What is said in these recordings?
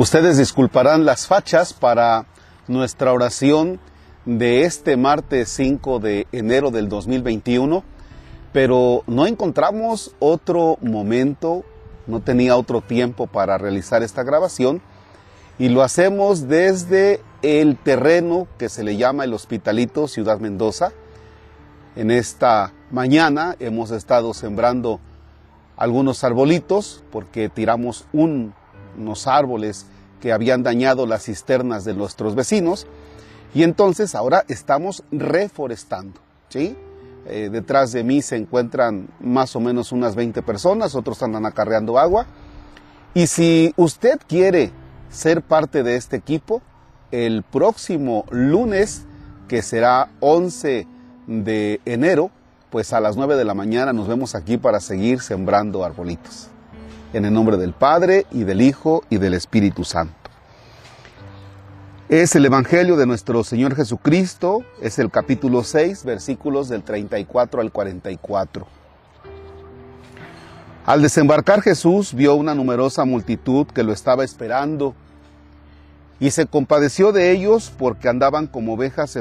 Ustedes disculparán las fachas para nuestra oración de este martes 5 de enero del 2021, pero no encontramos otro momento, no tenía otro tiempo para realizar esta grabación y lo hacemos desde el terreno que se le llama el Hospitalito Ciudad Mendoza. En esta mañana hemos estado sembrando algunos arbolitos porque tiramos un unos árboles que habían dañado las cisternas de nuestros vecinos. Y entonces ahora estamos reforestando. ¿sí? Eh, detrás de mí se encuentran más o menos unas 20 personas, otros andan acarreando agua. Y si usted quiere ser parte de este equipo, el próximo lunes, que será 11 de enero, pues a las 9 de la mañana nos vemos aquí para seguir sembrando arbolitos. En el nombre del Padre y del Hijo y del Espíritu Santo. Es el Evangelio de nuestro Señor Jesucristo, es el capítulo 6, versículos del 34 al 44. Al desembarcar Jesús vio una numerosa multitud que lo estaba esperando y se compadeció de ellos porque andaban como ovejas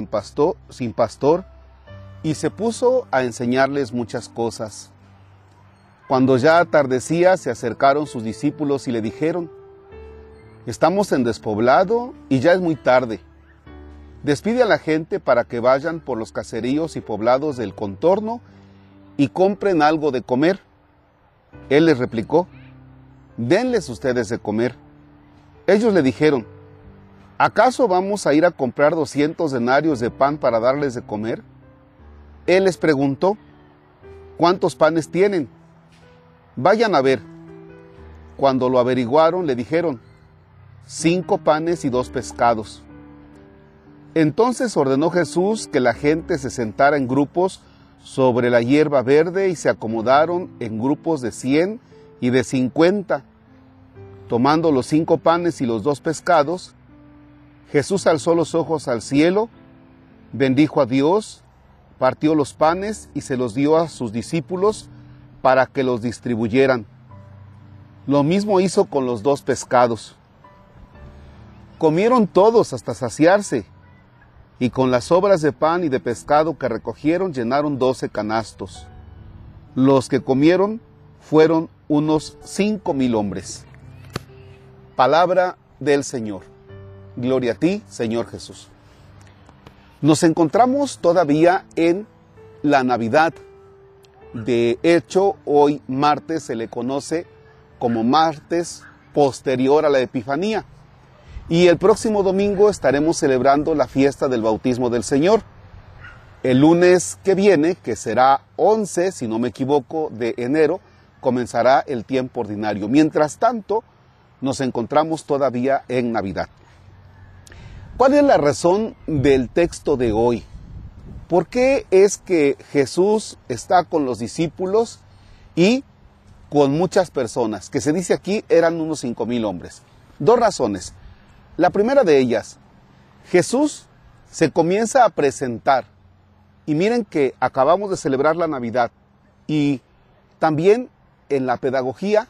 sin pastor y se puso a enseñarles muchas cosas. Cuando ya atardecía, se acercaron sus discípulos y le dijeron, Estamos en despoblado y ya es muy tarde. Despide a la gente para que vayan por los caseríos y poblados del contorno y compren algo de comer. Él les replicó, denles ustedes de comer. Ellos le dijeron, ¿acaso vamos a ir a comprar 200 denarios de pan para darles de comer? Él les preguntó, ¿cuántos panes tienen? Vayan a ver. Cuando lo averiguaron, le dijeron, cinco panes y dos pescados. Entonces ordenó Jesús que la gente se sentara en grupos sobre la hierba verde y se acomodaron en grupos de cien y de cincuenta. Tomando los cinco panes y los dos pescados, Jesús alzó los ojos al cielo, bendijo a Dios, partió los panes y se los dio a sus discípulos, para que los distribuyeran. Lo mismo hizo con los dos pescados. Comieron todos hasta saciarse, y con las sobras de pan y de pescado que recogieron llenaron doce canastos. Los que comieron fueron unos cinco mil hombres. Palabra del Señor. Gloria a ti, Señor Jesús. Nos encontramos todavía en la Navidad de hecho, hoy martes se le conoce como martes posterior a la Epifanía. Y el próximo domingo estaremos celebrando la fiesta del bautismo del Señor. El lunes que viene, que será 11, si no me equivoco, de enero, comenzará el tiempo ordinario. Mientras tanto, nos encontramos todavía en Navidad. ¿Cuál es la razón del texto de hoy? ¿Por qué es que Jesús está con los discípulos y con muchas personas? Que se dice aquí eran unos cinco mil hombres. Dos razones. La primera de ellas, Jesús se comienza a presentar. Y miren que acabamos de celebrar la Navidad y también en la pedagogía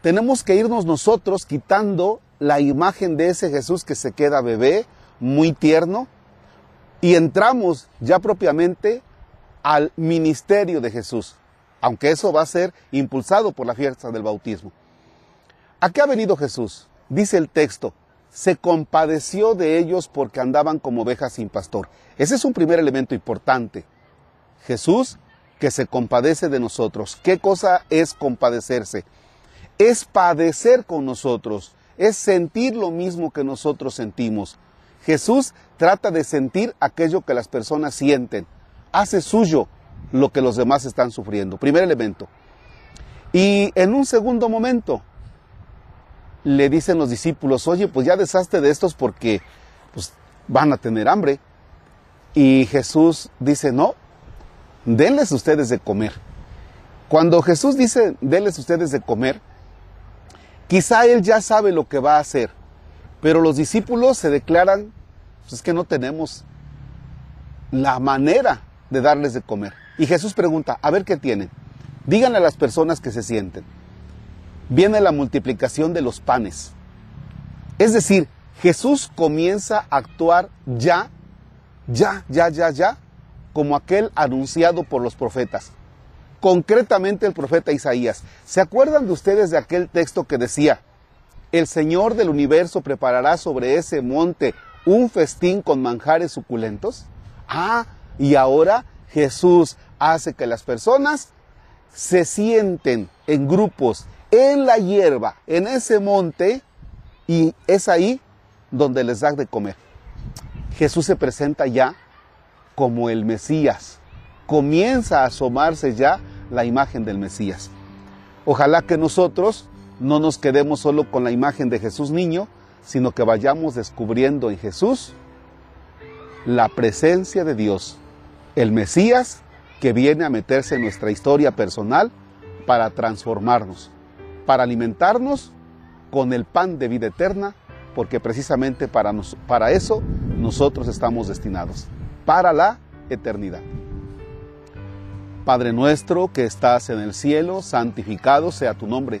tenemos que irnos nosotros quitando la imagen de ese Jesús que se queda bebé, muy tierno, y entramos ya propiamente al ministerio de Jesús, aunque eso va a ser impulsado por la fiesta del bautismo. ¿A qué ha venido Jesús? Dice el texto, se compadeció de ellos porque andaban como ovejas sin pastor. Ese es un primer elemento importante. Jesús que se compadece de nosotros. ¿Qué cosa es compadecerse? Es padecer con nosotros, es sentir lo mismo que nosotros sentimos. Jesús trata de sentir aquello que las personas sienten, hace suyo lo que los demás están sufriendo. Primer elemento. Y en un segundo momento le dicen los discípulos, oye, pues ya deshazte de estos porque pues, van a tener hambre. Y Jesús dice, no, denles ustedes de comer. Cuando Jesús dice, denles ustedes de comer, quizá él ya sabe lo que va a hacer, pero los discípulos se declaran pues es que no tenemos la manera de darles de comer. Y Jesús pregunta, a ver qué tienen. Díganle a las personas que se sienten. Viene la multiplicación de los panes. Es decir, Jesús comienza a actuar ya, ya, ya, ya, ya, como aquel anunciado por los profetas. Concretamente el profeta Isaías. ¿Se acuerdan de ustedes de aquel texto que decía, el Señor del universo preparará sobre ese monte un festín con manjares suculentos? Ah, y ahora Jesús hace que las personas se sienten en grupos en la hierba, en ese monte, y es ahí donde les da de comer. Jesús se presenta ya como el Mesías. Comienza a asomarse ya la imagen del Mesías. Ojalá que nosotros no nos quedemos solo con la imagen de Jesús niño, sino que vayamos descubriendo en Jesús la presencia de Dios, el Mesías que viene a meterse en nuestra historia personal para transformarnos, para alimentarnos con el pan de vida eterna, porque precisamente para, eso nosotros estamos destinados, para la eternidad. Padre nuestro que estás en el cielo, santificado sea tu nombre.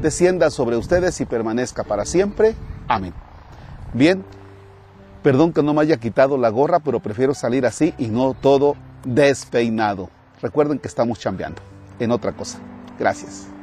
descienda sobre ustedes y permanezca para siempre. Amén. Bien, perdón que no me haya quitado la gorra, pero prefiero salir así y no todo despeinado. Recuerden que estamos chambeando en otra cosa. Gracias.